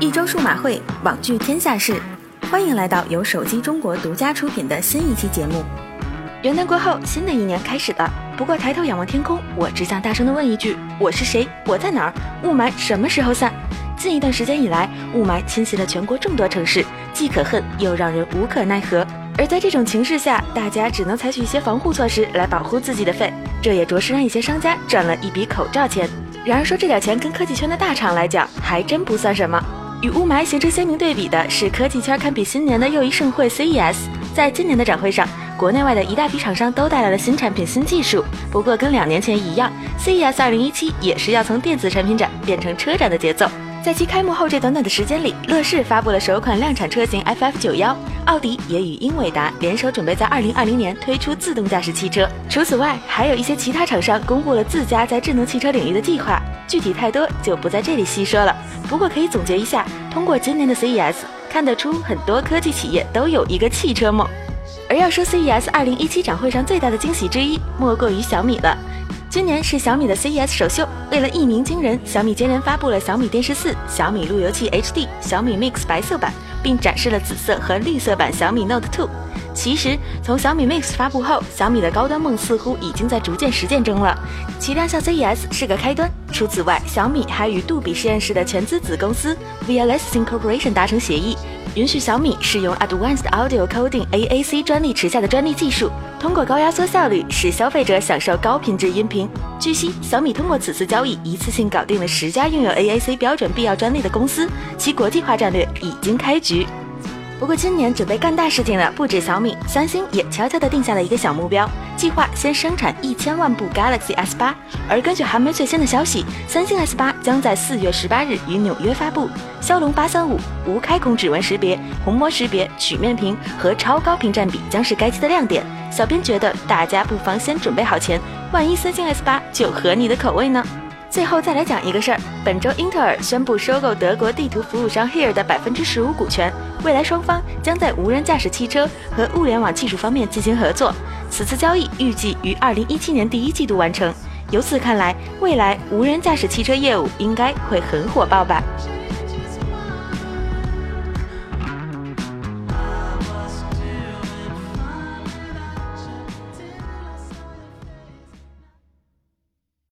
一周数码会，网聚天下事，欢迎来到由手机中国独家出品的新一期节目。元旦过后，新的一年开始了。不过抬头仰望天空，我只想大声的问一句：我是谁？我在哪儿？雾霾什么时候散？近一段时间以来，雾霾侵袭了全国众多城市，既可恨又让人无可奈何。而在这种情势下，大家只能采取一些防护措施来保护自己的肺，这也着实让一些商家赚了一笔口罩钱。然而说这点钱跟科技圈的大厂来讲，还真不算什么。与雾霾形成鲜明对比的是，科技圈堪比新年的又一盛会 CES。在今年的展会上，国内外的一大批厂商都带来了新产品、新技术。不过跟两年前一样，CES 2017也是要从电子产品展变成车展的节奏。在其开幕后这短短的时间里，乐视发布了首款量产车型 FF91，奥迪也与英伟达联手准备在2020年推出自动驾驶汽车。除此外，还有一些其他厂商公布了自家在智能汽车领域的计划，具体太多就不在这里细说了。不过可以总结一下，通过今年的 CES，看得出很多科技企业都有一个汽车梦。而要说 CES 2017展会上最大的惊喜之一，莫过于小米了。今年是小米的 CES 首秀，为了一鸣惊人，小米接连发布了小米电视四、小米路由器 HD、小米 Mix 白色版，并展示了紫色和绿色版小米 Note 2。其实，从小米 Mix 发布后，小米的高端梦似乎已经在逐渐实践中了。其亮相 CES 是个开端。除此外，小米还与杜比实验室的全资子公司 VLS Incorporation 达成协议，允许小米使用 Advanced Audio Coding AAC 专利旗下的专利技术，通过高压缩效率使消费者享受高品质音频。据悉，小米通过此次交易，一次性搞定了十家拥有 AAC 标准必要专利的公司，其国际化战略已经开局不过，今年准备干大事情的不止小米，三星也悄悄地定下了一个小目标，计划先生产一千万部 Galaxy S 八。而根据韩媒最新的消息，三星 S 八将在四月十八日于纽约发布，骁龙八三五、无开孔指纹识别、虹膜识别、曲面屏和超高屏占比将是该机的亮点。小编觉得大家不妨先准备好钱，万一三星 S 八就合你的口味呢？最后再来讲一个事儿，本周英特尔宣布收购德国地图服务商 Here 的百分之十五股权，未来双方将在无人驾驶汽车和物联网技术方面进行合作。此次交易预计于二零一七年第一季度完成。由此看来，未来无人驾驶汽车业务应该会很火爆吧。